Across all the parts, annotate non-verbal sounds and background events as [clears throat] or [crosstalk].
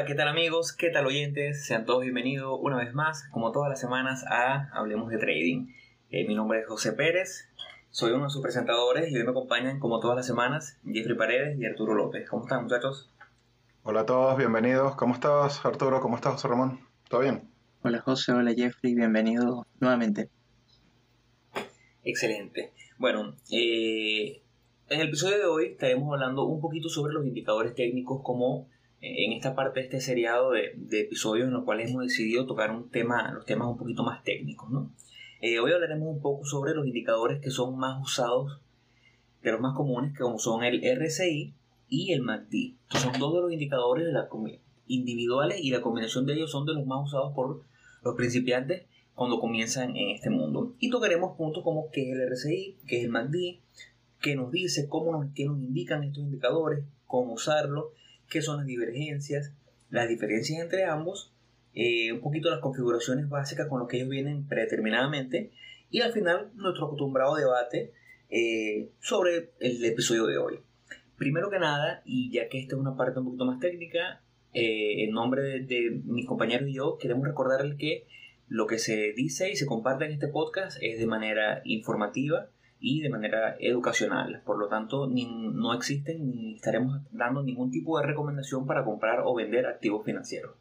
Hola, ¿qué tal amigos? ¿Qué tal oyentes? Sean todos bienvenidos una vez más, como todas las semanas, a Hablemos de Trading. Eh, mi nombre es José Pérez, soy uno de sus presentadores y hoy me acompañan, como todas las semanas, Jeffrey Paredes y Arturo López. ¿Cómo están, muchachos? Hola a todos, bienvenidos. ¿Cómo estás, Arturo? ¿Cómo estás, José Ramón? ¿Todo bien? Hola, José. Hola, Jeffrey. Bienvenido nuevamente. Excelente. Bueno, eh, en el episodio de hoy estaremos hablando un poquito sobre los indicadores técnicos como en esta parte de este seriado de, episodios en los cuales hemos decidido tocar un tema, los temas un poquito más técnicos. ¿no? Eh, hoy hablaremos un poco sobre los indicadores que son más usados, de los más comunes, como son el RSI y el MACD. son dos de los indicadores de la individuales y la combinación de ellos son de los más usados por los principiantes cuando comienzan en este mundo. Y tocaremos puntos como qué es el RSI, qué es el MACD, qué nos dice, cómo nos, qué nos indican estos indicadores, cómo usarlo qué son las divergencias, las diferencias entre ambos, eh, un poquito las configuraciones básicas con lo que ellos vienen predeterminadamente y al final nuestro acostumbrado debate eh, sobre el episodio de hoy. Primero que nada, y ya que esta es una parte un poquito más técnica, eh, en nombre de, de, mis compañeros y yo queremos recordarles que lo que se dice y se comparte en este podcast es de manera informativa y de manera educacional. Por lo tanto, no existen ni estaremos dando ningún tipo de recomendación para comprar o vender activos financieros.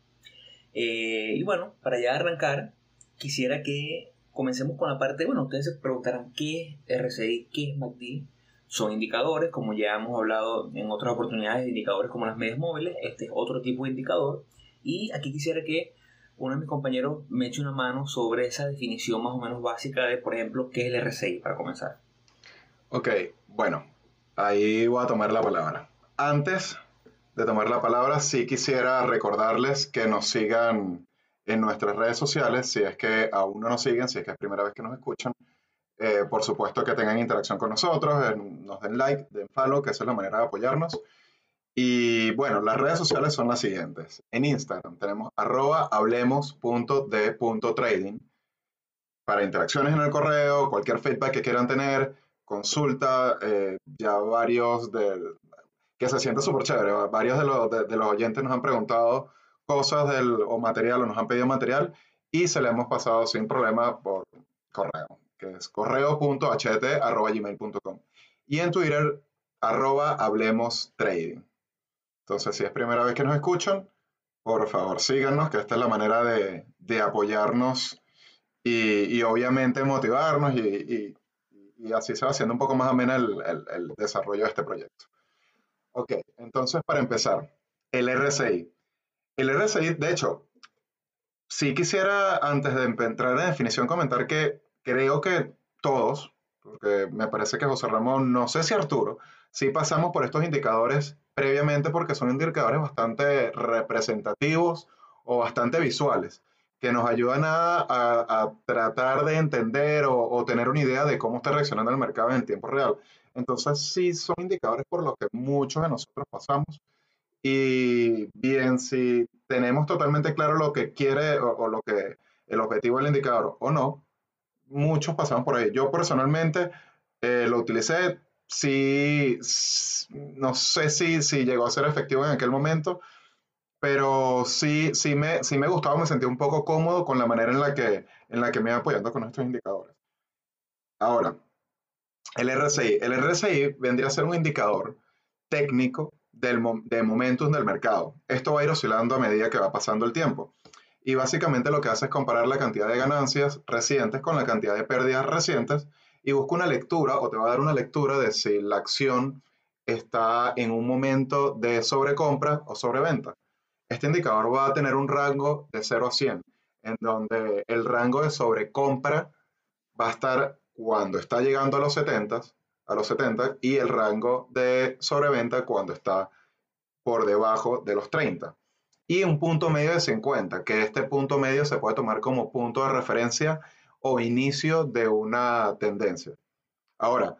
Eh, y bueno, para ya arrancar, quisiera que comencemos con la parte, bueno, ustedes se preguntarán qué es RSI, qué es MACD. Son indicadores, como ya hemos hablado en otras oportunidades, de indicadores como las medias móviles. Este es otro tipo de indicador. Y aquí quisiera que uno de mis compañeros me eche una mano sobre esa definición más o menos básica de, por ejemplo, qué es el RSI, para comenzar. Ok, bueno, ahí voy a tomar la palabra. Antes de tomar la palabra, sí quisiera recordarles que nos sigan en nuestras redes sociales, si es que aún no nos siguen, si es que es primera vez que nos escuchan. Eh, por supuesto que tengan interacción con nosotros, nos den like, den follow, que esa es la manera de apoyarnos. Y bueno, las redes sociales son las siguientes. En Instagram tenemos arroba hablemos.de.trading para interacciones en el correo, cualquier feedback que quieran tener, consulta, eh, ya varios de, que se siente súper chévere, varios de los, de, los oyentes nos han preguntado cosas del, o material o nos han pedido material y se le hemos pasado sin problema por correo, que es correo.ht.gmail.com y en Twitter arroba hablemos trading. Entonces, si es primera vez que nos escuchan, por favor síganos, que esta es la manera de, de apoyarnos y, y, obviamente motivarnos y, y y así se va haciendo un poco más amena el, el, desarrollo de este proyecto. Ok, entonces para empezar, el RSI. El RSI, de hecho, sí quisiera antes de entrar en definición comentar que creo que todos, porque me parece que José Ramón, no sé si Arturo, sí pasamos por estos indicadores previamente porque son indicadores bastante representativos o bastante visuales que nos ayudan a, tratar de entender o, tener una idea de cómo está reaccionando el mercado en tiempo real. Entonces, sí son indicadores por los que muchos de nosotros pasamos. Y bien, si tenemos totalmente claro lo que quiere o, lo que el objetivo del indicador o no, muchos pasamos por ahí. Yo personalmente eh, lo utilicé, sí, no sé si, si llegó a ser efectivo en aquel momento, pero sí, sí, me, sí me gustaba, me sentía un poco cómodo con la manera en la que, en la que me iba apoyando con estos indicadores. Ahora, el RSI. El RSI vendría a ser un indicador técnico del, de momentos del mercado. Esto va a ir oscilando a medida que va pasando el tiempo. Y básicamente lo que hace es comparar la cantidad de ganancias recientes con la cantidad de pérdidas recientes y busca una lectura o te va a dar una lectura de si la acción está en un momento de sobrecompra o sobreventa. Este indicador va a tener un rango de 0 a 100, en donde el rango de sobrecompra va a estar cuando está llegando a los 70, a los 70 y el rango de sobreventa cuando está por debajo de los 30. Y un punto medio de 50, que este punto medio se puede tomar como punto de referencia o inicio de una tendencia. Ahora,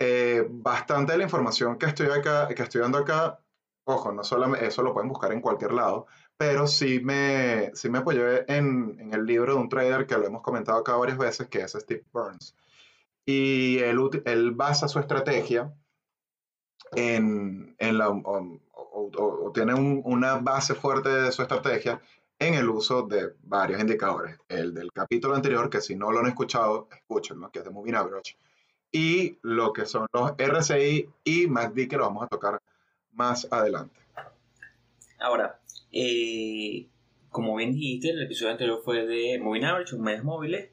eh, bastante de la información que estoy, acá, que estoy dando acá ojo, no solamente eso lo pueden buscar en cualquier lado, pero sí me, sí me apoyé en, en, el libro de un trader que lo hemos comentado acá varias veces, que es Steve Burns. Y él, él basa su estrategia en, en la, o, tiene una base fuerte de su estrategia en el uso de varios indicadores. El del capítulo anterior, que si no lo han escuchado, escúchenlo, que es de Moving Average. Y lo que son los RSI y MACD, que lo vamos a tocar más adelante. Ahora, eh, como bien dijiste, el episodio anterior fue de Moving Average, mes móviles,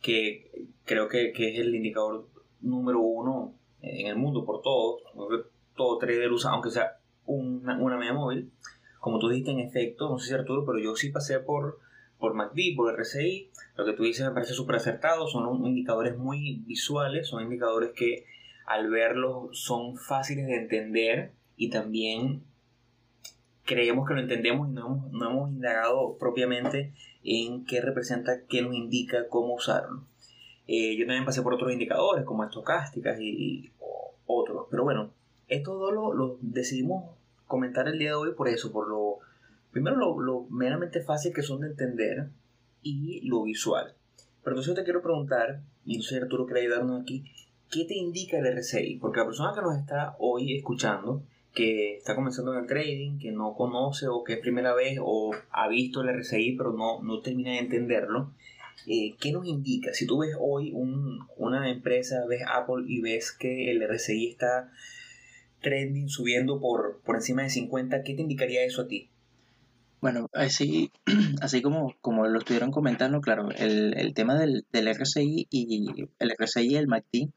que creo que, que, es el indicador número uno en el mundo por todos. Todo trader usa, aunque sea una, una media móvil. Como tú dijiste, en efecto, no sé si Arturo, pero yo sí pasé por, por MACD, por RSI. Lo que tú dices me parece súper acertado. Son indicadores muy visuales, son indicadores que al verlos son fáciles de entender y también creemos que lo entendemos y no hemos, no hemos indagado propiamente en qué representa, qué nos indica, cómo usarlo. Eh, yo también pasé por otros indicadores como estocásticas y, otros. Pero bueno, esto dos lo, decidimos comentar el día de hoy por eso, por lo primero lo, meramente fácil que son de entender y lo visual. Pero entonces yo te quiero preguntar, y no sé Arturo quiere ayudarnos aquí, ¿qué te indica el RSI? Porque la persona que nos está hoy escuchando, que está comenzando en el trading, que no conoce o que es primera vez o ha visto el RSI pero no, no termina de entenderlo, eh, ¿qué nos indica? Si tú ves hoy una empresa, ves Apple y ves que el RSI está trending, subiendo por, por encima de 50, ¿qué te indicaría eso a ti? Bueno, así, [clears throat] así como, como lo estuvieron comentando, claro, el, el tema del, del, RSI y el RSI y el MACD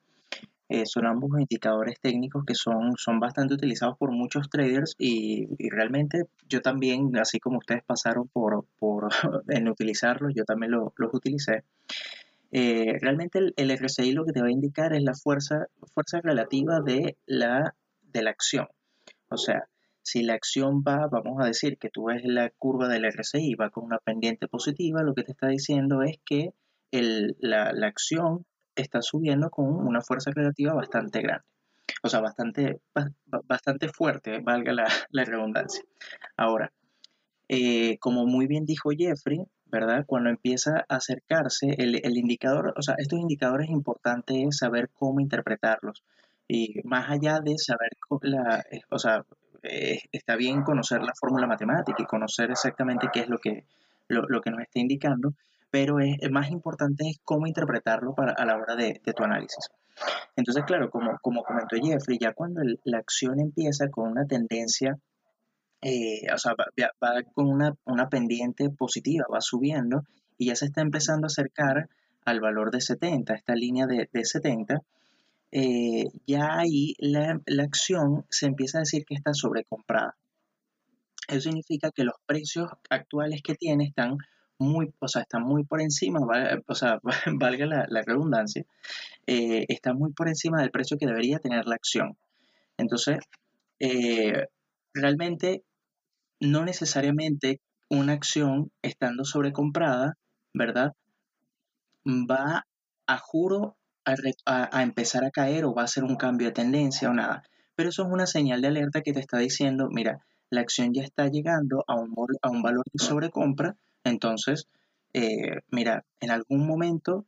eh, son ambos indicadores técnicos que son, son bastante utilizados por muchos traders y, y realmente yo también, así como ustedes pasaron por, por [laughs] en utilizarlos, yo también los utilicé. Eh, realmente el, el, RSI lo que te va a indicar es la fuerza, fuerza relativa de la de la acción. O sea, si la acción va, vamos a decir que tú ves la curva del RSI va con una pendiente positiva, lo que te está diciendo es que la, acción está subiendo con una fuerza relativa bastante grande. O sea, bastante, bastante fuerte, valga [laughs] la, redundancia. Ahora, eh, como muy bien dijo Jeffrey, ¿verdad? Cuando empieza a acercarse el, indicador, o sea, estos indicadores importantes saber cómo interpretarlos. Y más allá de saber, la, eh, o sea, eh, está bien conocer la fórmula matemática y conocer exactamente qué es lo que, lo, que nos está indicando, pero es, más importante es cómo interpretarlo para, a la hora de, tu análisis. Entonces, claro, como, como comentó Jeffrey, ya cuando la acción empieza con una tendencia, eh, o sea, va, con una, una, pendiente positiva, va subiendo y ya se está empezando a acercar al valor de 70, esta línea de, de 70, eh, ya ahí la, acción se empieza a decir que está sobrecomprada. Eso significa que los precios actuales que tiene están muy, o sea, están muy por encima, o sea, [laughs] valga la, redundancia, eh, está muy por encima del precio que debería tener la acción. Entonces, eh, realmente no necesariamente una acción estando sobrecomprada, ¿verdad? Va a juro a, empezar a caer o va a ser un cambio de tendencia o nada. Pero eso es una señal de alerta que te está diciendo, mira, la acción ya está llegando a un, a un valor de sobrecompra, entonces, eh, mira, en algún momento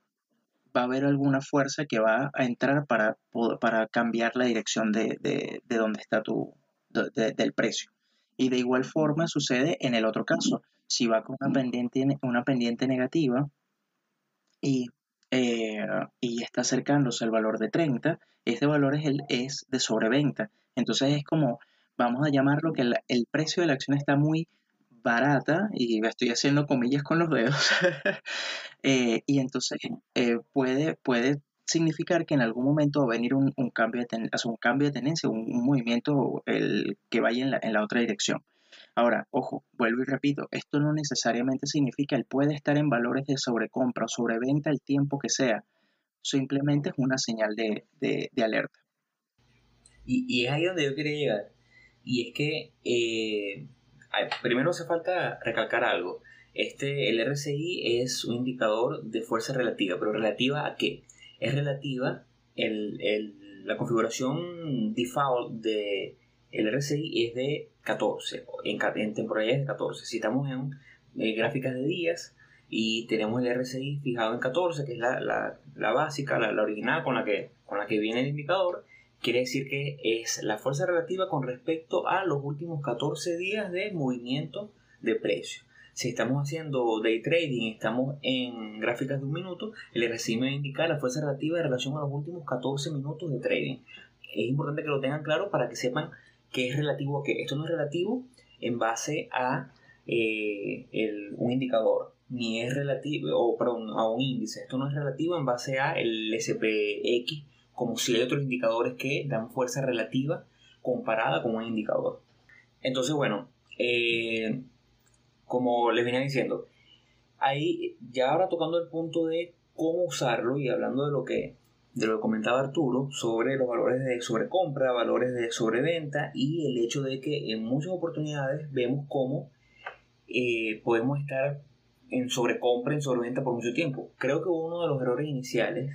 va a haber alguna fuerza que va a entrar para, para cambiar la dirección de, de, de donde está tu, del precio. Y de igual forma sucede en el otro caso. Si va con una pendiente, una pendiente negativa y eh, y está acercándose al valor de 30, este valor es, el, es de sobreventa. Entonces es como, vamos a llamarlo que el, precio de la acción está muy barata, y estoy haciendo comillas con los dedos, [laughs] eh, y entonces eh, puede, puede significar que en algún momento va a venir un, cambio, de un cambio de tendencia, un, movimiento el, que vaya en la, en la otra dirección. Ahora, ojo, vuelvo y repito, esto no necesariamente significa que puede estar en valores de sobrecompra o sobreventa el tiempo que sea. Simplemente es una señal de, alerta. Y, es ahí donde yo quería llegar. Y es que eh, primero hace falta recalcar algo. Este, el RSI es un indicador de fuerza relativa, pero relativa a qué? Es relativa el, la configuración default de el RSI es de 14, en, en temporalidades de 14. Si estamos en eh, gráficas de días y tenemos el RSI fijado en 14, que es la, la, la básica, la, la, original con la, que, con la que viene el indicador, quiere decir que es la fuerza relativa con respecto a los últimos 14 días de movimiento de precio. Si estamos haciendo day trading, estamos en gráficas de un minuto, el RSI me va a indicar la fuerza relativa en relación a los últimos 14 minutos de trading. Es importante que lo tengan claro para que sepan que es relativo a qué. Esto no es relativo en base a eh, un indicador, ni es relativo, o perdón, a un índice. Esto no es relativo en base a el SPX, como si hay otros indicadores que dan fuerza relativa comparada con un indicador. Entonces, bueno, eh, como les venía diciendo, ahí ya ahora tocando el punto de cómo usarlo y hablando de lo que de lo que comentaba Arturo sobre los valores de sobrecompra, valores de sobreventa y el hecho de que en muchas oportunidades vemos cómo eh, podemos estar en sobrecompra, en sobreventa por mucho tiempo. Creo que uno de los errores iniciales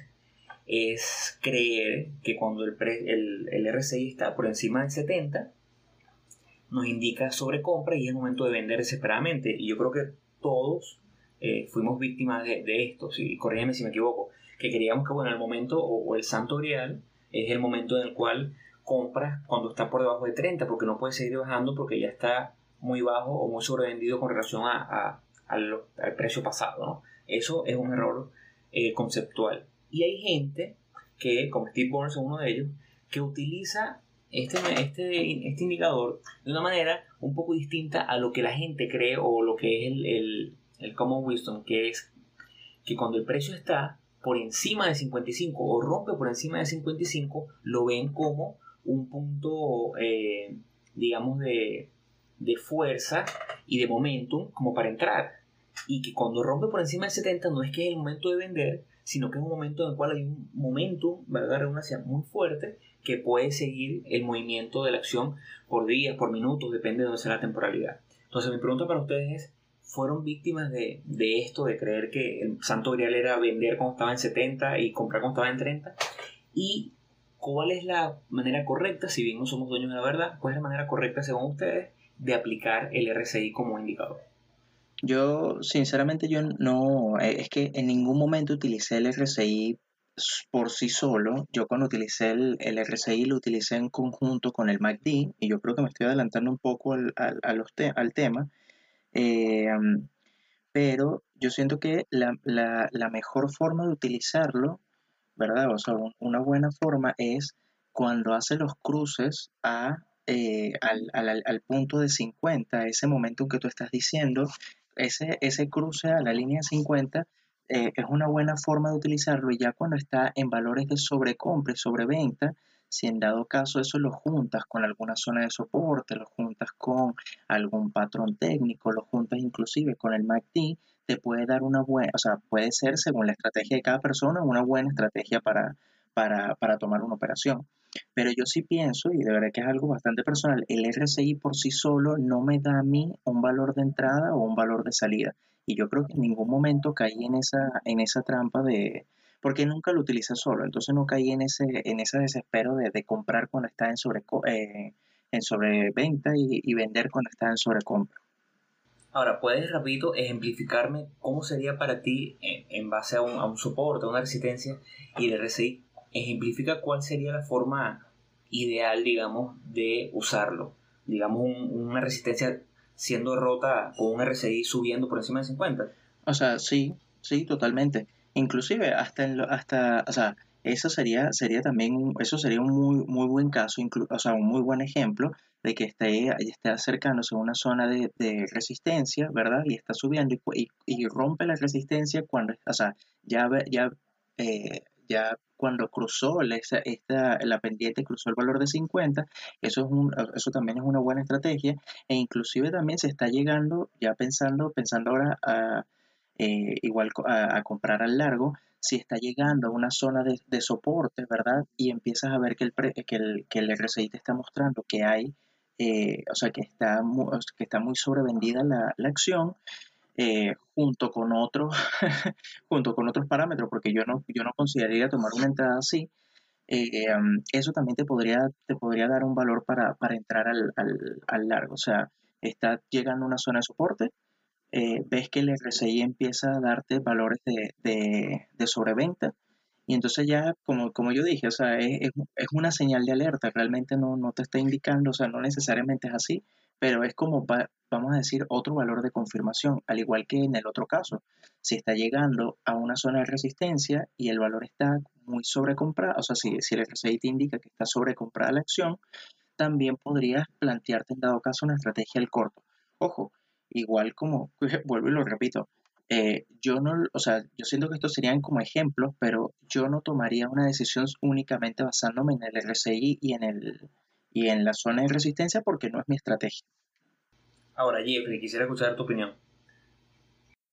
es creer que cuando el, el, el RSI está por encima del 70, nos indica sobre compra y es el momento de vender desesperadamente. Y yo creo que todos eh, fuimos víctimas de, esto, y corrígeme si me equivoco, que queríamos que bueno, el momento o, el santo grial es el momento en el cual compras cuando está por debajo de 30, porque no puede seguir bajando porque ya está muy bajo o muy sobrevendido con relación a, al, precio pasado. Eso es un error eh, conceptual. Y hay gente que, como Steve Burns es uno de ellos, que utiliza este, este, este indicador de una manera un poco distinta a lo que la gente cree o lo que es el, el, el common wisdom, que es que cuando el precio está por encima de 55 o rompe por encima de 55, lo ven como un punto, eh, digamos, de, de fuerza y de momentum como para entrar. Y que cuando rompe por encima de 70 no es que es el momento de vender, sino que es un momento en el cual hay un momentum, valga redundancia, muy fuerte que puede seguir el movimiento de la acción por días, por minutos, depende de dónde sea la temporalidad. Entonces mi pregunta para ustedes es, ¿fueron víctimas de, esto, de creer que el santo grial era vender cuando estaba en 70 y comprar cuando estaba en 30? ¿Y cuál es la manera correcta, si bien no somos dueños de la verdad, cuál es la manera correcta según ustedes de aplicar el RSI como indicador? Yo, sinceramente, yo no, eh, es que en ningún momento utilicé el RSI por sí solo, yo cuando utilicé el, el, RSI lo utilicé en conjunto con el MACD y yo creo que me estoy adelantando un poco al, al, tema, eh, pero yo siento que la, mejor forma de utilizarlo, ¿verdad? O sea, una buena forma es cuando hace los cruces a, eh, al, al, punto de 50, ese momento que tú estás diciendo, ese, ese cruce a la línea 50 eh, es una buena forma de utilizarlo y ya cuando está en valores de sobrecompra y sobreventa, si en dado caso eso lo juntas con alguna zona de soporte, lo juntas con algún patrón técnico, lo juntas inclusive con el MACD, te puede dar una buena, o sea, puede ser según la estrategia de cada persona una buena estrategia para, para, para tomar una operación. Pero yo sí pienso, y de verdad que es algo bastante personal, el RSI por sí solo no me da a mí un valor de entrada o un valor de salida. Y yo creo que en ningún momento caí en esa, en esa trampa de, porque nunca lo utilicé solo, entonces no caí en ese, en ese desespero de, comprar cuando está en, sobre, eh, en sobreventa y, vender cuando está en sobrecompra. Ahora, ¿puedes rapidito ejemplificarme cómo sería para ti en, base a un, a un, soporte, a una resistencia y el RSI? Ejemplifica cuál sería la forma ideal, digamos, de usarlo. Digamos, una resistencia siendo rota con un RSI subiendo por encima de 50. O sea, sí, sí, totalmente. Inclusive hasta, en hasta o sea, eso sería, sería también, eso sería un muy, muy buen caso, o sea, un muy buen ejemplo de que esté, esté acercándose a una zona de, resistencia, ¿verdad? Y está subiendo y, y, rompe la resistencia cuando, o sea, ya, ya, eh, ya cuando cruzó la, esta, la pendiente, cruzó el valor de 50, eso, es un, eso también es una buena estrategia e inclusive también se está llegando, ya pensando, pensando ahora a, eh, igual a, comprar al largo, si está llegando a una zona de, soporte, ¿verdad? Y empiezas a ver que el, que el, que el RSI te está mostrando que hay, eh, o sea, que está, muy, que está muy sobrevendida la, la acción, eh, junto con otros [laughs] junto con otros parámetros porque yo no yo no consideraría tomar una entrada así eh, um, eso también te podría te podría dar un valor para, entrar al, largo. O sea está llegando a una zona de soporte eh, ves que el RSI empieza a darte valores de, de, sobreventa Y entonces ya, como, como yo dije, o sea, es, es, una señal de alerta, realmente no, no te está indicando, o sea, no necesariamente es así, pero es como, vamos a decir, otro valor de confirmación, al igual que en el otro caso. Si está llegando a una zona de resistencia y el valor está muy sobrecomprado, o sea, si, si el RSI te indica que está sobrecomprada la acción, también podrías plantearte en dado caso una estrategia al corto. Ojo, igual como, [laughs] vuelvo y lo repito, eh, yo no, o sea, yo siento que estos serían como ejemplos, pero yo no tomaría una decisión únicamente basándome en el RSI y en el y en la zona de resistencia porque no es mi estrategia. Ahora, Jeffrey, quisiera escuchar tu opinión.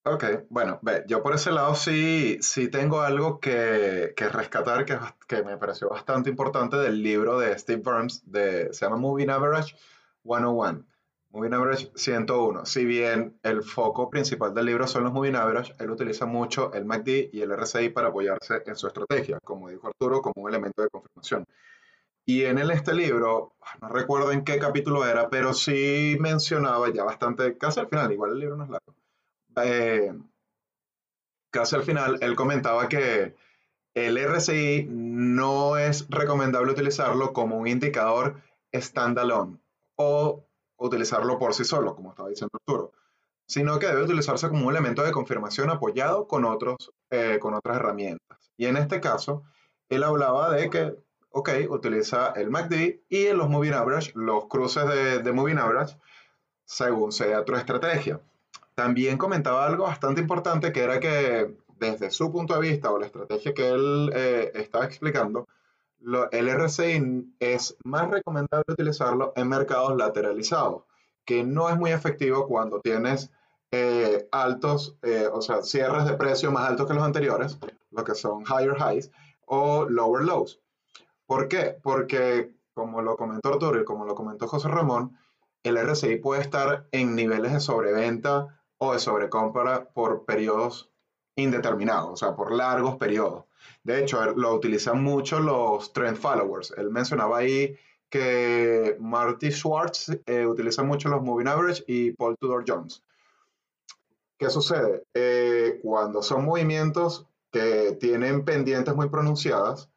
Ok, bueno, ve, yo por ese lado sí, sí tengo algo que, que rescatar que, que, me pareció bastante importante del libro de Steve Burns, de, se llama Moving Average 101. Moving Average 101. Si bien el foco principal del libro son los Moving Average, él utiliza mucho el MACD y el RSI para apoyarse en su estrategia, como dijo Arturo, como un elemento de confirmación. Y en este libro, no recuerdo en qué capítulo era, pero sí mencionaba ya bastante, casi al final, igual el libro no es largo, eh, casi al final, él comentaba que el RSI no es recomendable utilizarlo como un indicador standalone o utilizarlo por sí solo, como estaba diciendo Arturo, sino que debe utilizarse como un elemento de confirmación apoyado con, otros, eh, con otras herramientas. Y en este caso, él hablaba de que, ok, utiliza el MACD y en los Moving Average, los cruces de, de Moving Average, según sea tu estrategia. También comentaba algo bastante importante que era que desde su punto de vista o la estrategia que él eh, estaba explicando, el RSI es más recomendable utilizarlo en mercados lateralizados, que no es muy efectivo cuando tienes eh, altos, eh, o sea, cierres de precio más altos que los anteriores, lo que son higher highs o lower lows. ¿Por qué? Porque, como lo comentó Arturo y como lo comentó José Ramón, el RSI puede estar en niveles de sobreventa o de sobrecompra por periodos indeterminados, o sea, por largos periodos. De hecho, lo utilizan mucho los trend followers. Él mencionaba ahí que Marty Schwartz eh, utiliza mucho los moving average y Paul Tudor Jones. ¿Qué sucede? Eh, cuando son movimientos que tienen pendientes muy pronunciadas,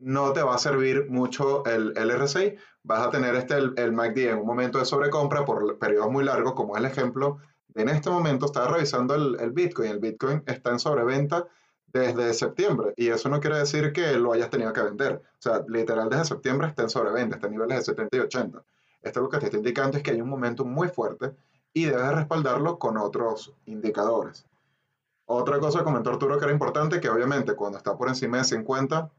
no te va a servir mucho el, el RSI. Vas a tener este, el, el MACD en un momento de sobrecompra por periodos muy largos, como es el ejemplo. En este momento estaba revisando el, el Bitcoin. El Bitcoin está en sobreventa desde septiembre. Y eso no quiere decir que lo hayas tenido que vender. O sea, literal desde septiembre está en sobreventa, está en niveles de 70 y 80. Esto lo que te está indicando es que hay un momento muy fuerte y debes respaldarlo con otros indicadores. Otra cosa que comentó Arturo que era importante, que obviamente cuando está por encima de 50,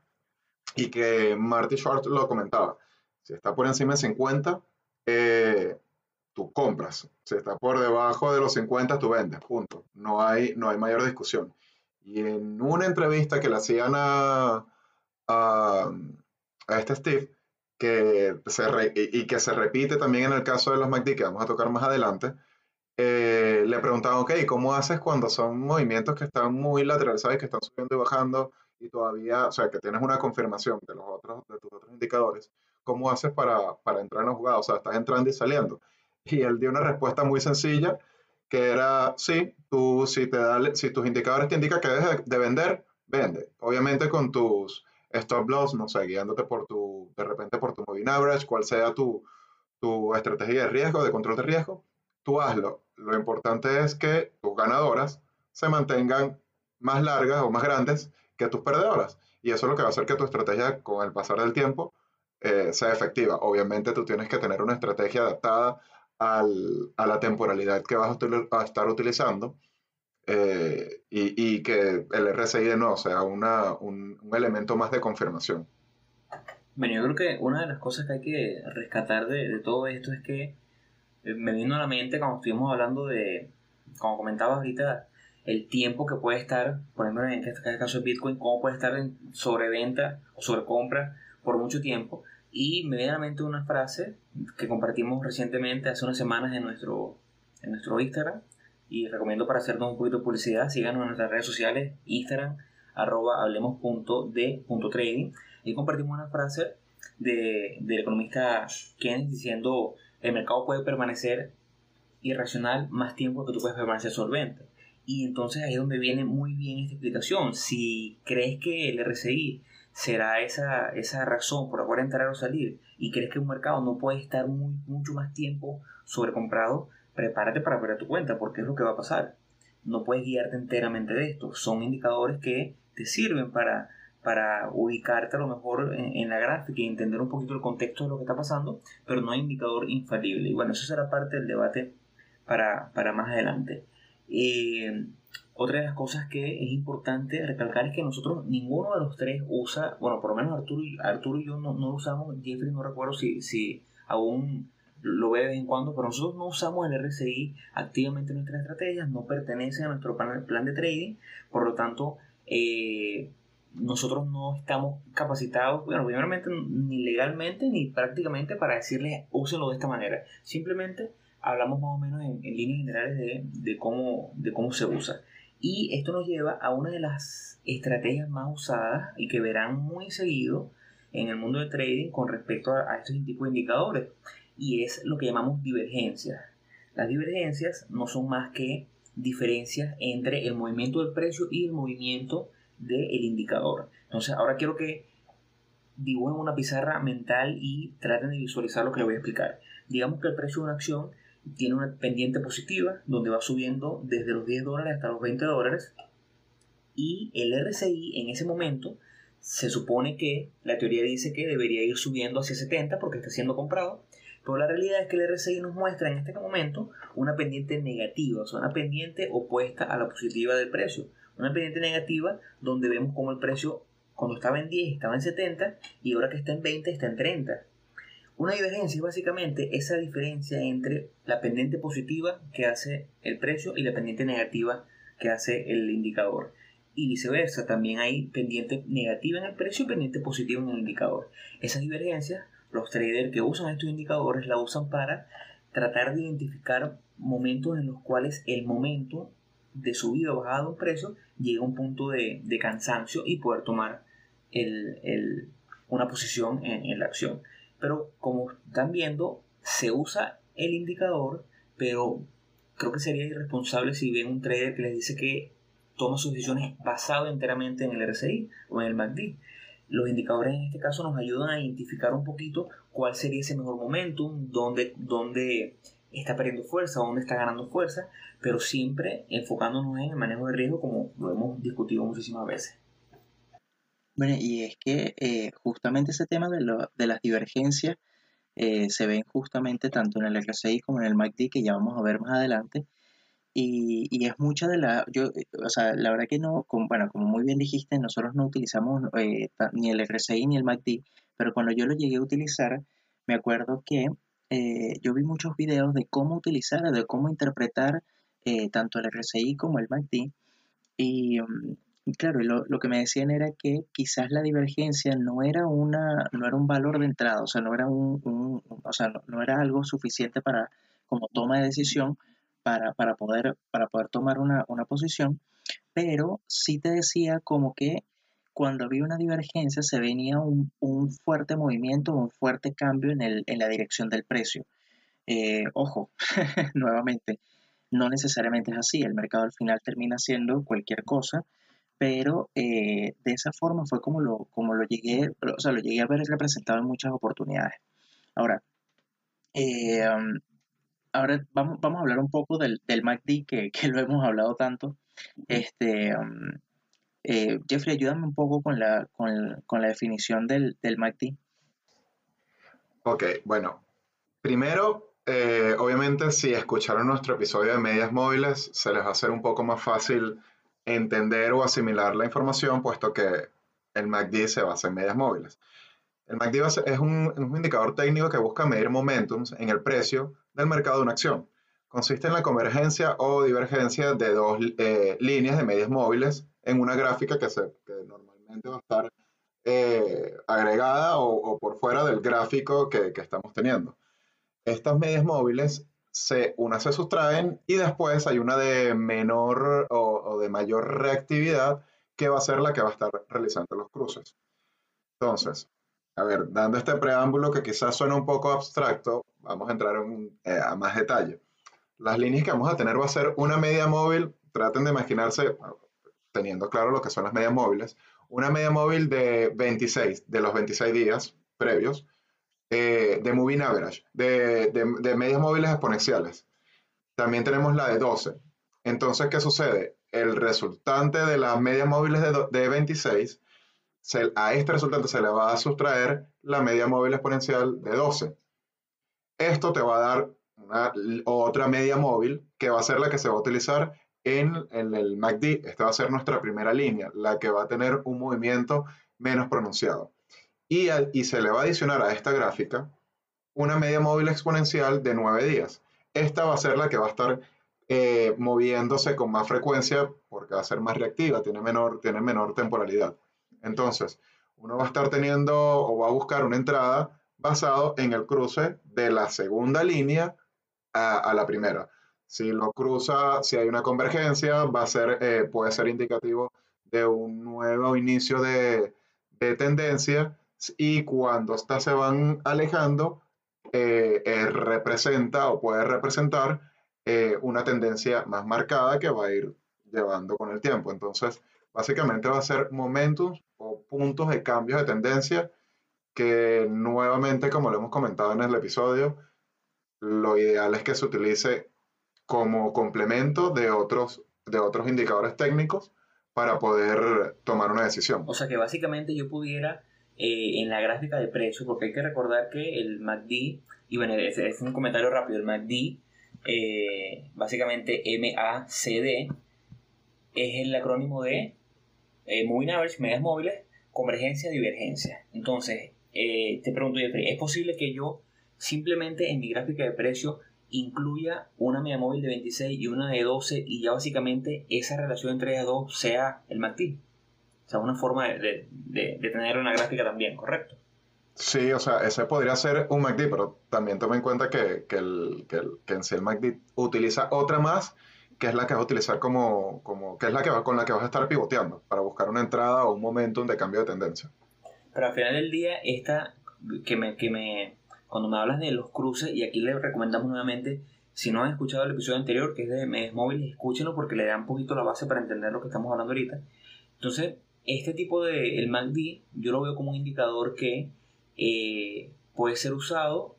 y que Marty Schwartz lo comentaba, si está por encima de 50, eh, tú compras. Si está por debajo de los 50, tú vendes, punto. No hay, no hay mayor discusión. Y en una entrevista que le hacían a, a, este Steve, que se y que se repite también en el caso de los MACD, que vamos a tocar más adelante, eh, le preguntaban, ok, ¿cómo haces cuando son movimientos que están muy lateralizados, que están subiendo y bajando y todavía, o sea, que tienes una confirmación de, los otros, de tus otros indicadores? ¿Cómo haces para, para entrar en la jugada? O sea, estás entrando y saliendo. Y él dio una respuesta muy sencilla que era, sí, tú, si, te da, si tus indicadores te indican que debes de vender, vende. Obviamente con tus stop loss, no sé, guiándote por tu, de repente por tu moving average, cual sea tu, tu estrategia de riesgo, de control de riesgo, tú hazlo. Lo importante es que tus ganadoras se mantengan más largas o más grandes que tus perdedoras. Y eso es lo que va a hacer que tu estrategia con el pasar del tiempo eh, sea efectiva. Obviamente tú tienes que tener una estrategia adaptada a la temporalidad que vas a, estar utilizando eh, y, que el RSI de nuevo sea una, un, elemento más de confirmación. Bueno, yo creo que una de las cosas que hay que rescatar de, todo esto es que eh, me vino a la mente cuando estuvimos hablando de, como comentabas ahorita, el tiempo que puede estar, por ejemplo en este caso de Bitcoin, cómo puede estar en sobreventa o sobrecompra por mucho tiempo. Y me viene a la mente una frase que compartimos recientemente, hace unas semanas en nuestro, en nuestro Instagram. Y recomiendo para hacernos un poquito de publicidad, síganos en nuestras redes sociales, Instagram, arroba hablemos.de.trading. Y compartimos una frase de, del economista Keynes diciendo, el mercado puede permanecer irracional más tiempo que tú puedes permanecer solvente. Y entonces ahí es donde viene muy bien esta explicación. Si crees que el RSI será esa, esa razón por la cual entrar o salir y crees que un mercado no puede estar muy, mucho más tiempo sobrecomprado, prepárate para ver tu cuenta porque es lo que va a pasar. No puedes guiarte enteramente de esto. Son indicadores que te sirven para, para ubicarte a lo mejor en, la gráfica y entender un poquito el contexto de lo que está pasando, pero no hay indicador infalible. Y bueno, eso será parte del debate para, para más adelante. Eh, otra de las cosas que es importante recalcar es que nosotros, ninguno de los tres usa, bueno, por lo menos Arturo y, Arturo y yo no, no usamos, Jeffrey no recuerdo si, si aún lo ve de vez en cuando, pero nosotros no usamos el RSI activamente en nuestras estrategias, no pertenece a nuestro plan de trading, por lo tanto, eh, nosotros no estamos capacitados, bueno, primeramente ni legalmente ni prácticamente para decirles úsenlo de esta manera. Simplemente hablamos más o menos en, líneas generales de, de, cómo, de cómo se usa. Y esto nos lleva a una de las estrategias más usadas y que verán muy seguido en el mundo de trading con respecto a, a estos tipos de indicadores. Y es lo que llamamos divergencias. Las divergencias no son más que diferencias entre el movimiento del precio y el movimiento del indicador. Entonces, ahora quiero que dibujen una pizarra mental y traten de visualizar lo que les voy a explicar. Digamos que el precio de una acción tiene una pendiente positiva donde va subiendo desde los 10 dólares hasta los 20 dólares y el RSI en ese momento se supone que la teoría dice que debería ir subiendo hacia 70 porque está siendo comprado, pero la realidad es que el RSI nos muestra en este momento una pendiente negativa, o sea, una pendiente opuesta a la positiva del precio. Una pendiente negativa donde vemos como el precio cuando estaba en 10 estaba en 70 y ahora que está en 20 está en 30. Una divergencia es básicamente esa diferencia entre la pendiente positiva que hace el precio y la pendiente negativa que hace el indicador. Y viceversa, también hay pendiente negativa en el precio y pendiente positiva en el indicador. Esas divergencias, los traders que usan estos indicadores la usan para tratar de identificar momentos en los cuales el momento de subida o bajada de un precio llega a un punto de, cansancio y poder tomar una posición en, la acción. Pero como están viendo, se usa el indicador, pero creo que sería irresponsable si ven un trader que les dice que toma sus decisiones basado enteramente en el RSI o en el MACD. Los indicadores en este caso nos ayudan a identificar un poquito cuál sería ese mejor momentum, dónde, dónde está perdiendo fuerza, dónde está ganando fuerza, pero siempre enfocándonos en el manejo de riesgo como lo hemos discutido muchísimas veces. Bueno, y es que eh, justamente ese tema de, las divergencias eh, se ven justamente tanto en el RSI como en el MACD, que ya vamos a ver más adelante. Y, y es mucha de la, yo, o sea, la verdad que no, bueno, como muy bien dijiste, nosotros no utilizamos eh, ni el RSI ni el MACD, pero cuando yo lo llegué a utilizar, me acuerdo que yo vi muchos videos de cómo utilizar, de cómo interpretar tanto el RSI como el MACD. Y, mm, claro, lo, lo, que me decían era que quizás la divergencia no era, una, no era un valor de entrada, o sea, no era, un, o sea, no, era algo suficiente para, como toma de decisión para, para poder, para poder tomar una, una, posición, pero sí te decía como que cuando había una divergencia se venía un, un fuerte movimiento, un fuerte cambio en, el, en la dirección del precio. Eh, ojo, [laughs] nuevamente, no necesariamente es así, el mercado al final termina siendo cualquier cosa pero eh, de esa forma fue como lo, como lo llegué, o sea, lo llegué a ver representado en muchas oportunidades. Ahora, eh, um, ahora vamos, vamos a hablar un poco del, del MACD, que, que, lo hemos hablado tanto. Este, um, eh, Jeffrey, ayúdame un poco con la, con, con la definición del, del MACD. Ok, bueno, primero, obviamente si escucharon nuestro episodio de medias móviles, se les va a hacer un poco más fácil entender o asimilar la información, puesto que el MACD se basa en medias móviles. El MACD es un, indicador técnico que busca medir momentums en el precio del mercado de una acción. Consiste en la convergencia o divergencia de dos eh, líneas de medias móviles en una gráfica que, normalmente va a estar eh, agregada o, por fuera del gráfico que estamos teniendo. Estas medias móviles se, unas se sustraen y después hay una de menor o, de mayor reactividad que va a ser la que va a estar realizando los cruces. Entonces, a ver, dando este preámbulo que quizás suena un poco abstracto, vamos a entrar en, eh, a más detalle. Las líneas que vamos a tener va a ser una media móvil traten de imaginarse, teniendo claro lo que son las medias móviles, una media móvil de 26, de los 26 días previos, de moving average, de, de, medias móviles exponenciales. También tenemos la de 12. Entonces, ¿qué sucede? El resultante de las medias móviles de, de 26, a este resultante se le va a sustraer la media móvil exponencial de 12. Esto te va a dar otra media móvil que va a ser la que se va a utilizar en, el MACD. Esta va a ser nuestra primera línea, la que va a tener un movimiento menos pronunciado. Y, se le va a adicionar a esta gráfica una media móvil exponencial de 9 días. Esta va a ser la que va a estar eh, moviéndose con más frecuencia porque va a ser más reactiva, tiene menor, tiene menor temporalidad. Entonces, uno va a estar teniendo o va a buscar una entrada basado en el cruce de la segunda línea a la primera. Si lo cruza, si hay una convergencia, va a ser, eh, puede ser indicativo de un nuevo inicio de, tendencia y cuando estas se van alejando, eh, eh, representa o puede representar una tendencia más marcada que va a ir llevando con el tiempo. Entonces, básicamente va a ser momentos o puntos de cambios de tendencia que nuevamente, como lo hemos comentado en el episodio, lo ideal es que se utilice como complemento de otros, de otros indicadores técnicos para poder tomar una decisión. O sea que básicamente yo pudiera eh, en la gráfica de precio, porque hay que recordar que el MACD, y bueno, es, un comentario rápido, el MACD, eh, básicamente MACD, es el acrónimo de eh, Moving Average, medias móviles, convergencia, divergencia. Entonces, te pregunto, Jeffrey, ¿es posible que yo simplemente en mi gráfica de precio incluya una media móvil de 26 y una de 12 y ya básicamente esa relación entre ellas dos sea el MACD. O sea, una forma de, de, de, tener una gráfica también, ¿correcto? Sí, o sea, ese podría ser un MACD, pero también toma en cuenta que, que, el, que, el, que en sí el MACD utiliza otra más, que es la que vas a utilizar como, como que es la que va, con la que vas a estar pivoteando para buscar una entrada o un momentum de cambio de tendencia. Pero al final del día, esta que me, que me cuando me hablas de los cruces, y aquí le recomendamos nuevamente, si no han escuchado el episodio anterior, que es de Medias Móviles, escúchenlo porque le da un poquito la base para entender lo que estamos hablando ahorita. Entonces, este tipo de, el MACD, yo lo veo como un indicador que eh, puede ser usado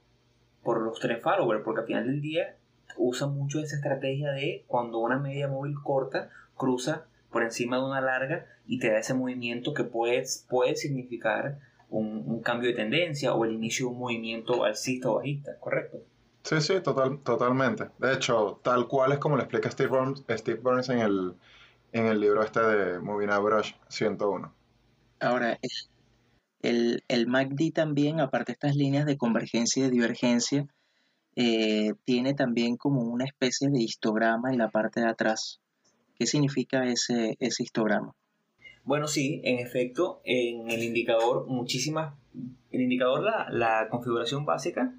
por los trend followers, porque al final del día usa mucho esa estrategia de cuando una media móvil corta cruza por encima de una larga y te da ese movimiento que puede, puede significar un, cambio de tendencia o el inicio de un movimiento alcista o bajista, ¿correcto? Sí, sí, total, totalmente. De hecho, tal cual es como lo explica Steve Burns, Steve Burns en, el, en el libro este de Moving Average 101. Ahora, el, el MACD también, aparte de estas líneas de convergencia y de divergencia, eh, tiene también como una especie de histograma en la parte de atrás. ¿Qué significa ese, ese histograma? Bueno, sí, en efecto, en el indicador, muchísimas. El indicador, la, la configuración básica,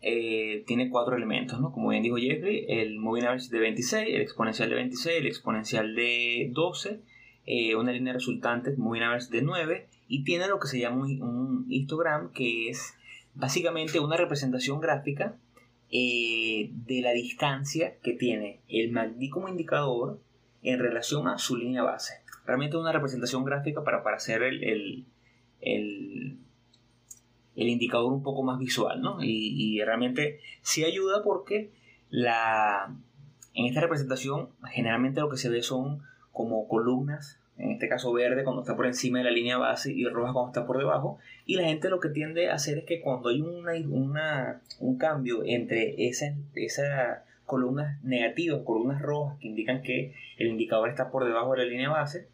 eh, tiene cuatro elementos, ¿no? Como bien dijo Jeffrey, el moving average de 26, el exponencial de 26, el exponencial de 12, eh, una línea resultante, moving average de 9, y tiene lo que se llama un, histogram, que es básicamente una representación gráfica eh, de la distancia que tiene el MACD como indicador en relación a su línea base realmente una representación gráfica para, para hacer el, el, indicador un poco más visual, ¿no? Y, realmente sí ayuda porque la, en esta representación generalmente lo que se ve son como columnas, en este caso verde cuando está por encima de la línea base y roja cuando está por debajo, y la gente lo que tiende a hacer es que cuando hay una, un cambio entre esa, esa columnas negativas, columnas rojas que indican que el indicador está por debajo de la línea base,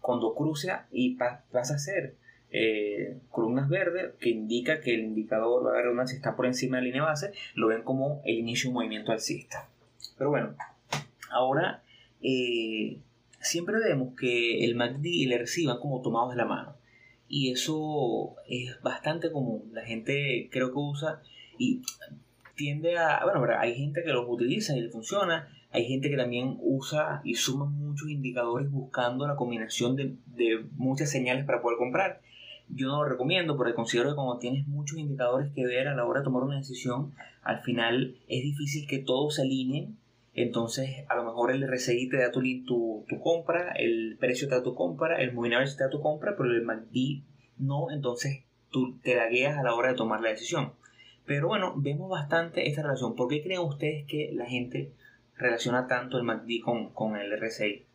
cuando cruza y pasa a ser eh, columnas verdes, que indica que el indicador, va a si está por encima de la línea base, lo ven como el inicio de un movimiento alcista. Pero bueno, ahora eh, siempre vemos que el MACD y el RSI van como tomados de la mano. Y eso es bastante común. La gente creo que usa y tiende a... Bueno, hay gente que los utiliza y le funciona hay gente que también usa y suma muchos indicadores buscando la combinación de, muchas señales para poder comprar. Yo no lo recomiendo porque considero que cuando tienes muchos indicadores que ver a la hora de tomar una decisión, al final es difícil que todos se alineen entonces a lo mejor el RSI te da tu, tu, compra, el precio te da tu compra, el moving te da tu compra, pero el MACD no, entonces tú te lagueas a la hora de tomar la decisión. Pero bueno, vemos bastante esta relación. ¿Por qué creen ustedes que la gente relaciona tanto el MACD con, con el RSI?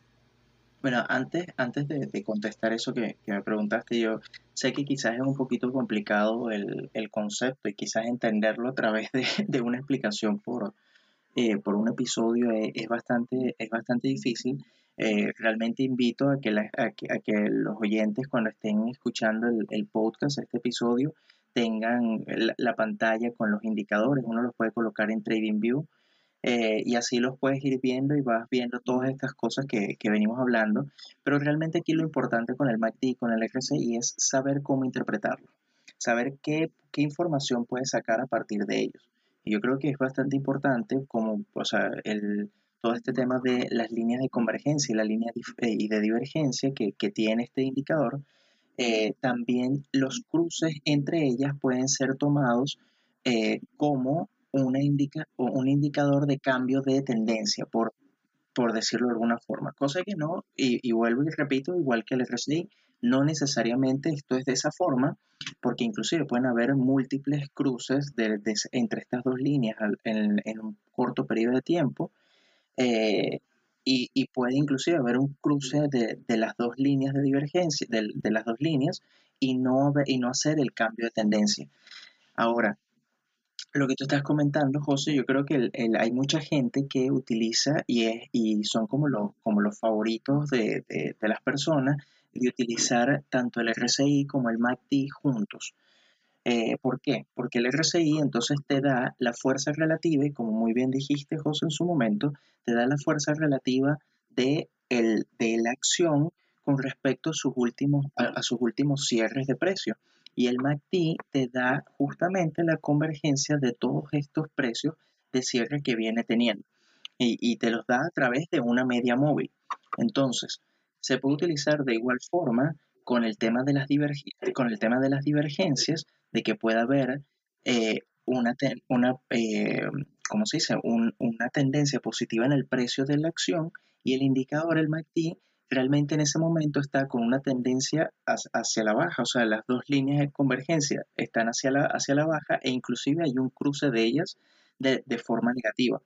Bueno, antes, antes de, contestar eso que, me preguntaste, yo sé que quizás es un poquito complicado el, concepto y quizás entenderlo a través [laughs] de, una explicación por, eh, por un episodio es, bastante, es bastante difícil. Eh, realmente invito a que, a que, los oyentes cuando estén escuchando el, podcast, este episodio, tengan la, la, pantalla con los indicadores. Uno los puede colocar en TradingView eh, y así los puedes ir viendo y vas viendo todas estas cosas que, que, venimos hablando. Pero realmente aquí lo importante con el MACD y con el RSI es saber cómo interpretarlo, saber qué, qué información puedes sacar a partir de ellos. Y yo creo que es bastante importante como, o sea, el, todo este tema de las líneas de convergencia y la línea eh, y de divergencia que, que tiene este indicador, eh, también los cruces entre ellas pueden ser tomados como una indica, un indicador de cambio de tendencia, por, por decirlo de alguna forma. Cosa que no, y, vuelvo y repito, igual que el RSI, no necesariamente esto es de esa forma, porque inclusive pueden haber múltiples cruces de, entre estas dos líneas en, un corto periodo de tiempo, eh, y, puede inclusive haber un cruce de, las dos líneas de divergencia, de, de, las dos líneas, y no, y no hacer el cambio de tendencia. Ahora, lo que tú estás comentando, José, yo creo que hay mucha gente que utiliza y, es, y son como los, favoritos de, las personas de utilizar tanto el RSI como el MACD juntos. Eh, ¿Por qué? Porque el RSI entonces te da la fuerza relativa, y como muy bien dijiste, José, en su momento, te da la fuerza relativa de, el, de la acción con respecto a sus últimos, a sus últimos cierres de precio. Y el MACD te da justamente la convergencia de todos estos precios de cierre que viene teniendo. Y, te los da a través de una media móvil. Entonces, se puede utilizar de igual forma con el tema de las, con el tema de las divergencias, de que pueda haber eh, una, una eh, se dice? una tendencia positiva en el precio de la acción y el indicador, el MACD, realmente en ese momento está con una tendencia hacia la baja, o sea, las dos líneas de convergencia están hacia la, hacia la baja e inclusive hay un cruce de ellas de, forma negativa.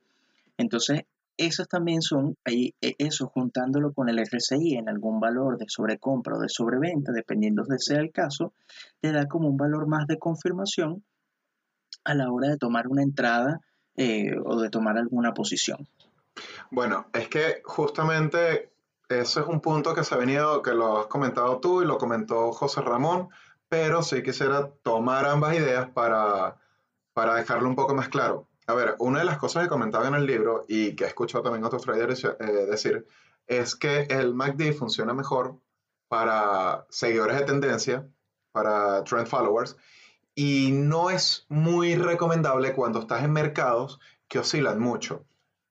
Entonces, esos también son, ahí, e, eso juntándolo con el RSI en algún valor de sobrecompra o de sobreventa, dependiendo de sea el caso, te da como un valor más de confirmación a la hora de tomar una entrada eh, o de tomar alguna posición. Bueno, es que justamente eso es un punto que se ha venido, que lo has comentado tú y lo comentó José Ramón, pero sí quisiera tomar ambas ideas para, para dejarlo un poco más claro. A ver, una de las cosas que comentaba en el libro y que he escuchado también otros traders eh, decir es que el MACD funciona mejor para seguidores de tendencia, para trend followers, y no es muy recomendable cuando estás en mercados que oscilan mucho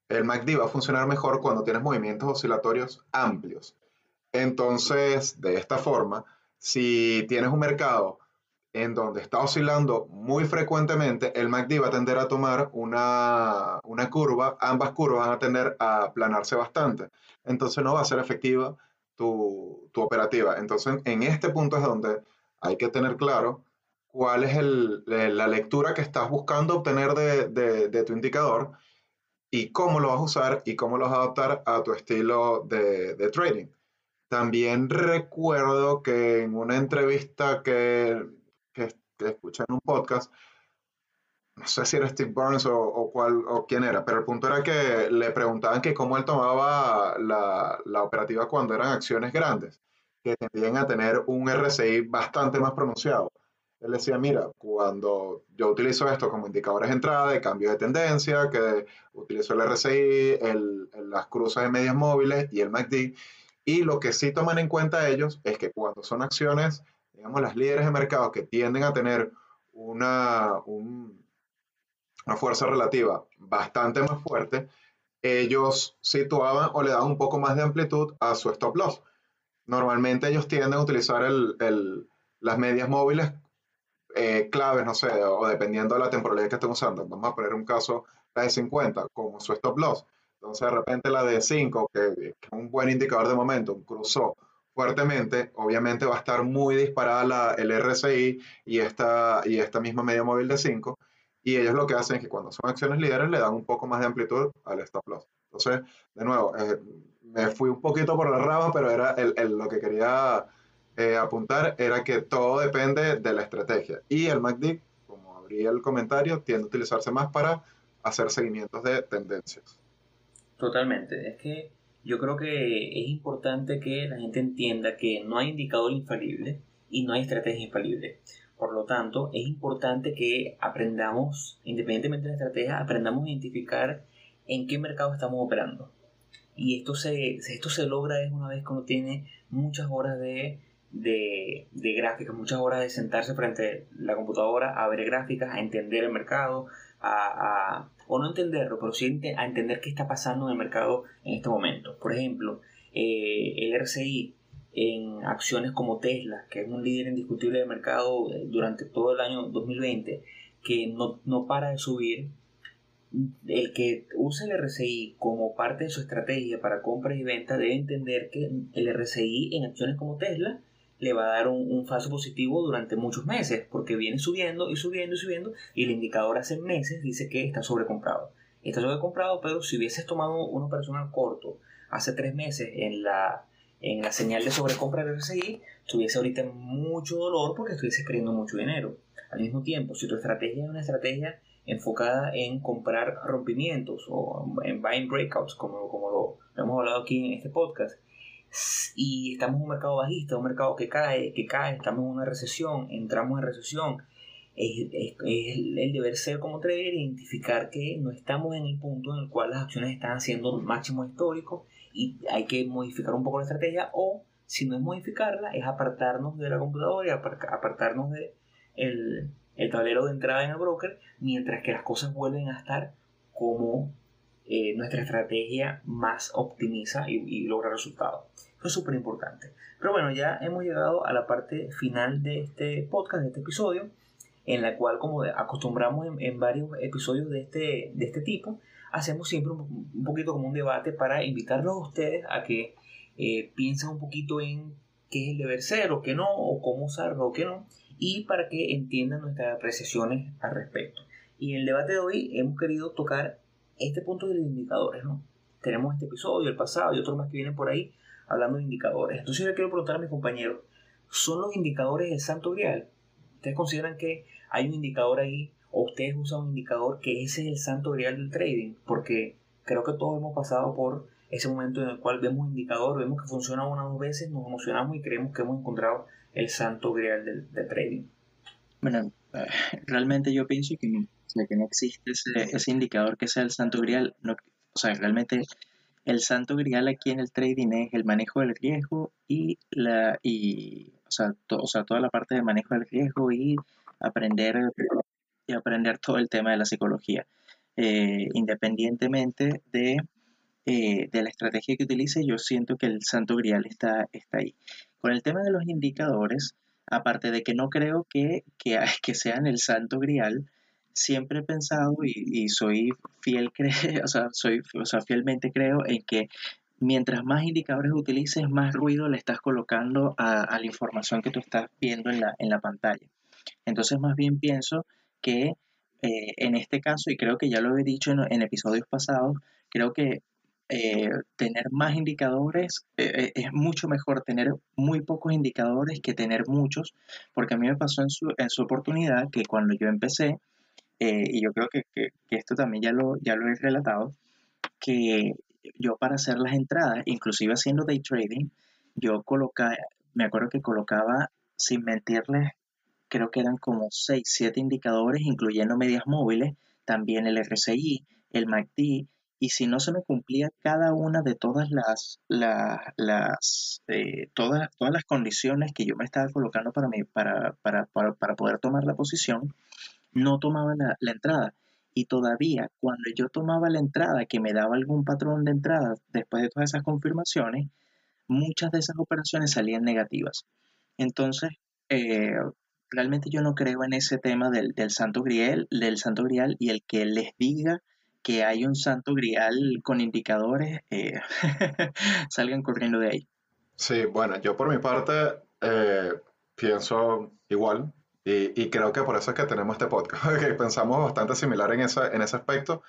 el MACD va a funcionar mejor cuando tienes movimientos oscilatorios amplios. Entonces, de esta forma, si tienes un mercado en donde está oscilando muy frecuentemente, el MACD va a tender a tomar una, curva, ambas curvas van a tender a aplanarse bastante. Entonces no va a ser efectiva tu, operativa. Entonces, en este punto es donde hay que tener claro cuál es la lectura que estás buscando obtener de tu indicador y cómo lo vas a usar y cómo lo vas a adaptar a tu estilo de, trading. También recuerdo que en una entrevista que, que, escuché en un podcast, no sé si era Steve Burns o, o, cuál, o quién era, pero el punto era que le preguntaban que cómo él tomaba la, la operativa cuando eran acciones grandes, que tendían a tener un RSI bastante más pronunciado. Él decía, mira, cuando yo utilizo esto como indicadores de entrada, de cambio de tendencia, que utilizo el RSI, el, las cruces de medias móviles y el MACD, y lo que sí toman en cuenta ellos es que cuando son acciones, digamos, las líderes de mercado que tienden a tener una, una fuerza relativa bastante más fuerte, ellos situaban o le daban un poco más de amplitud a su stop loss. Normalmente ellos tienden a utilizar el, el, las medias móviles eh, claves, no sé, o dependiendo de la temporalidad que estén usando. Vamos a poner un caso, la de 50, como su stop loss. Entonces, de repente la de 5, que, que es un buen indicador de momento, cruzó fuertemente, obviamente va a estar muy disparada la, el RSI y esta, y esta misma media móvil de 5. Y ellos lo que hacen es que cuando son acciones líderes le dan un poco más de amplitud al stop loss. Entonces, de nuevo, eh, me fui un poquito por la rama, pero era el, el, lo que quería eh, apuntar era que todo depende de la estrategia. Y el MACD, como abrí el comentario, tiende a utilizarse más para hacer seguimientos de tendencias. Totalmente. Es que yo creo que es importante que la gente entienda que no hay indicador infalible y no hay estrategia infalible. Por lo tanto, es importante que aprendamos, independientemente de la estrategia, aprendamos a identificar en qué mercado estamos operando. Y esto se, esto se logra es una vez uno tiene muchas horas de, de, de gráficas, muchas horas de sentarse frente a la computadora a ver gráficas, a entender el mercado, a, o no entenderlo, pero sí a entender qué está pasando en el mercado en este momento. Por ejemplo, eh, el RCI en acciones como Tesla, que es un líder indiscutible del mercado eh, durante todo el año 2020, que no, no para de subir, el que usa el RCI como parte de su estrategia para compras y ventas debe entender que el RCI en acciones como Tesla le va a dar un, un, falso positivo durante muchos meses, porque viene subiendo y subiendo y subiendo, y el indicador hace meses dice que está sobrecomprado. Está sobrecomprado, pero si hubieses tomado un operacional corto hace tres meses en la, en la señal de sobrecompra del RSI, tuviese ahorita mucho dolor porque estuviese perdiendo mucho dinero. Al mismo tiempo, si tu estrategia es una estrategia enfocada en comprar rompimientos o en buying breakouts, como, como lo, lo hemos hablado aquí en este podcast, y estamos en un mercado bajista, un mercado que cae, que cae, estamos en una recesión, entramos en recesión. Es, el deber ser como trader identificar que no estamos en el punto en el cual las acciones están haciendo máximo histórico y hay que modificar un poco la estrategia o si no es modificarla es apartarnos de la computadora y apartarnos de el tablero de entrada en el broker mientras que las cosas vuelven a estar como eh, nuestra estrategia más optimiza y, y logra resultados. Eso es súper importante. Pero bueno, ya hemos llegado a la parte final de este podcast, de este episodio, en la cual, como acostumbramos en, en varios episodios de este, de este tipo, hacemos siempre un, un, poquito como un debate para invitarlos a ustedes a que eh, piensen un poquito en qué es el deber ser o qué no, o cómo usarlo o qué no, y para que entiendan nuestras apreciaciones al respecto. Y en el debate de hoy hemos querido tocar este punto de los indicadores, ¿no? Tenemos este episodio, el pasado y otros más que vienen por ahí hablando de indicadores. Entonces yo le quiero preguntar a mis compañeros, ¿son los indicadores el santo grial? ¿Ustedes consideran que hay un indicador ahí o ustedes usan un indicador que ese es el santo grial del trading? Porque creo que todos hemos pasado por ese momento en el cual vemos indicador, vemos que funciona una o dos veces, nos emocionamos y creemos que hemos encontrado el santo grial del, del trading. Bueno, eh, realmente yo pienso que no, que no existe ese, ese, indicador que sea el santo grial. No, o sea, realmente el santo grial aquí en el trading es el manejo del riesgo y la y o sea, to, o sea toda la parte de manejo del riesgo y aprender y aprender todo el tema de la psicología eh, independientemente de, eh, de la estrategia que utilice yo siento que el santo grial está, está ahí con el tema de los indicadores aparte de que no creo que, que, [laughs] que sean el santo grial siempre he pensado y, y soy fiel, cre [laughs] o, sea, soy, o sea, fielmente creo en que mientras más indicadores utilices, más ruido le estás colocando a, la información que tú estás viendo en la, en la pantalla. Entonces, más bien pienso que eh, en este caso, y creo que ya lo he dicho en, en episodios pasados, creo que eh, tener más indicadores eh, es mucho mejor tener muy pocos indicadores que tener muchos, porque a mí me pasó en su, en su oportunidad que cuando yo empecé, eh, y yo creo que, que, que, esto también ya lo, ya lo he relatado, que yo para hacer las entradas, inclusive haciendo day trading, yo colocaba, me acuerdo que colocaba, sin mentirles, creo que eran como 6, 7 indicadores, incluyendo medias móviles, también el RSI, el MACD, y si no se me cumplía cada una de todas las, las, las eh, todas, todas las condiciones que yo me estaba colocando para, mí, para, para, para, para poder tomar la posición, no tomaba la, entrada. Y todavía cuando yo tomaba la entrada, que me daba algún patrón de entrada después de todas esas confirmaciones, muchas de esas operaciones salían negativas. Entonces, eh, realmente yo no creo en ese tema del, del, santo grial, del santo grial y el que les diga que hay un santo grial con indicadores, eh, [laughs] salgan corriendo de ahí. Sí, bueno, yo por mi parte eh, pienso igual y, creo que por eso es que tenemos este podcast, [laughs] que pensamos bastante similar en, esa, en ese aspecto.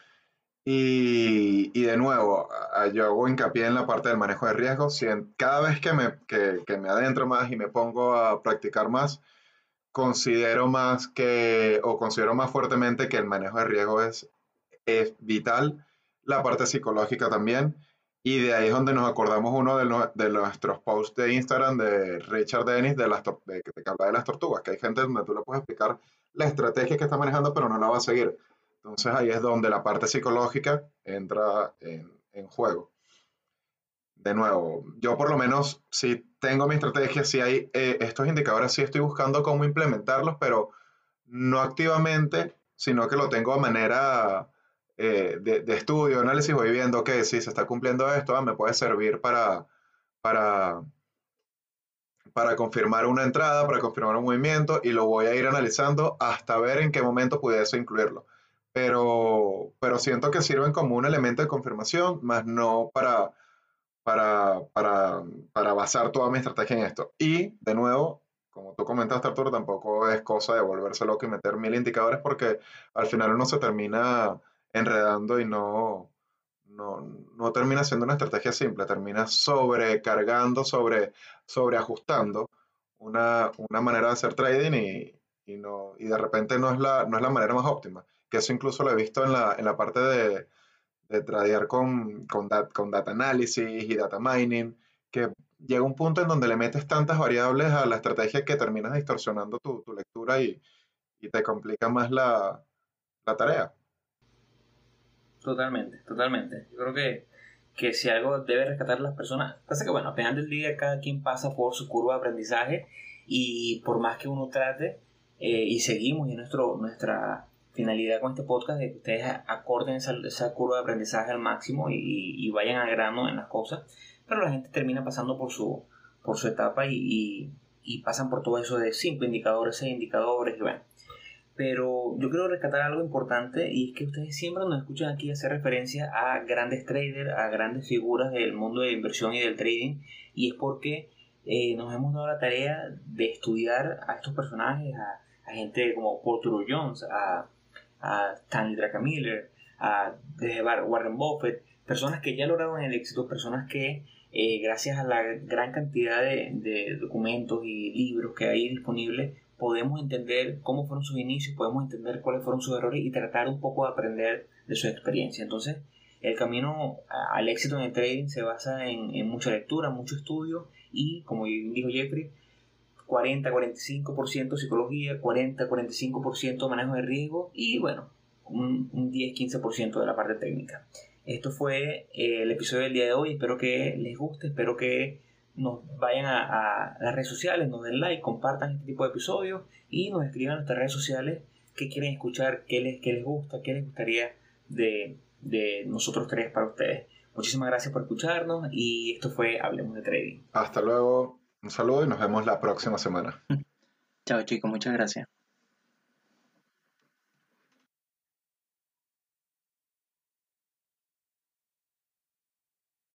Y, y, de nuevo, yo hago hincapié en la parte del manejo de riesgos. Cada vez que me, que, que me adentro más y me pongo a practicar más, considero más que, o considero más fuertemente que el manejo de riesgo es, es vital, la parte psicológica también, y de ahí es donde nos acordamos uno de, de nuestros posts de Instagram de Richard Dennis, de las de, que habla de las tortugas, que hay gente donde tú le puedes explicar la estrategia que está manejando, pero no la va a seguir. Entonces ahí es donde la parte psicológica entra en, en juego. De nuevo, yo por lo menos si tengo mi estrategia, si hay eh, estos indicadores, sí estoy buscando cómo implementarlos, pero no activamente, sino que lo tengo de manera eh, de, de, estudio, análisis, voy viendo que si se está cumpliendo esto, ah, me puede servir para, para, para confirmar una entrada, para confirmar un movimiento y lo voy a ir analizando hasta ver en qué momento pudiese incluirlo. Pero, pero siento que sirven como un elemento de confirmación, más no para, para, para, para basar toda mi estrategia en esto. Y, de nuevo, como tú comentaste, Arturo, tampoco es cosa de volverse loco y meter mil indicadores porque al final uno se termina enredando y no, no, termina siendo una estrategia simple, termina sobrecargando, sobre, sobreajustando una, una manera de hacer trading y, y, no, y de repente no es, la, no es la manera más óptima. Que eso incluso lo he visto en la, en la parte de, de tradear con, con, con data análisis y data mining, que llega un punto en donde le metes tantas variables a la estrategia que terminas distorsionando tu, tu lectura y, y, te complica más la, la tarea. Totalmente, totalmente. Yo creo que, que si algo debe rescatar las personas, pasa que bueno, al final del día cada quien pasa por su curva de aprendizaje y por más que uno trate eh, y seguimos en nuestro, nuestra finalidad con este podcast de que ustedes acorden esa, curva de aprendizaje al máximo y, y, vayan al grano en las cosas, pero la gente termina pasando por su, por su etapa y, y pasan por todo eso de cinco indicadores, seis indicadores, y bueno, pero yo quiero rescatar algo importante y es que ustedes siempre nos escuchan aquí hacer referencia a grandes traders, a grandes figuras del mundo de inversión y del trading y es porque eh, nos hemos dado la tarea de estudiar a estos personajes, a, gente como Paul Jones, a, a Stanley Druckenmiller, a Warren Buffett, personas que ya lograron el éxito, personas que eh, gracias a la gran cantidad de, de documentos y libros que hay disponibles podemos entender cómo fueron sus inicios, podemos entender cuáles fueron sus errores y tratar un poco de aprender de su experiencia. Entonces, el camino al éxito en el trading se basa en, mucha lectura, mucho estudio y, como dijo Jeffrey, 40-45% psicología, 40-45% manejo de riesgo y, bueno, un, un 10-15% de la parte técnica. Esto fue eh, el episodio del día de hoy. Espero que les guste, espero que nos vayan a, las redes sociales, nos den like, compartan este tipo de episodios y nos escriban en nuestras redes sociales qué quieren escuchar, qué les, qué les gusta, qué les gustaría de, de nosotros tres para ustedes. Muchísimas gracias por escucharnos y esto fue Hablemos de Trading. Hasta luego, un saludo y nos vemos la próxima semana. [laughs] Chao chicos, muchas gracias.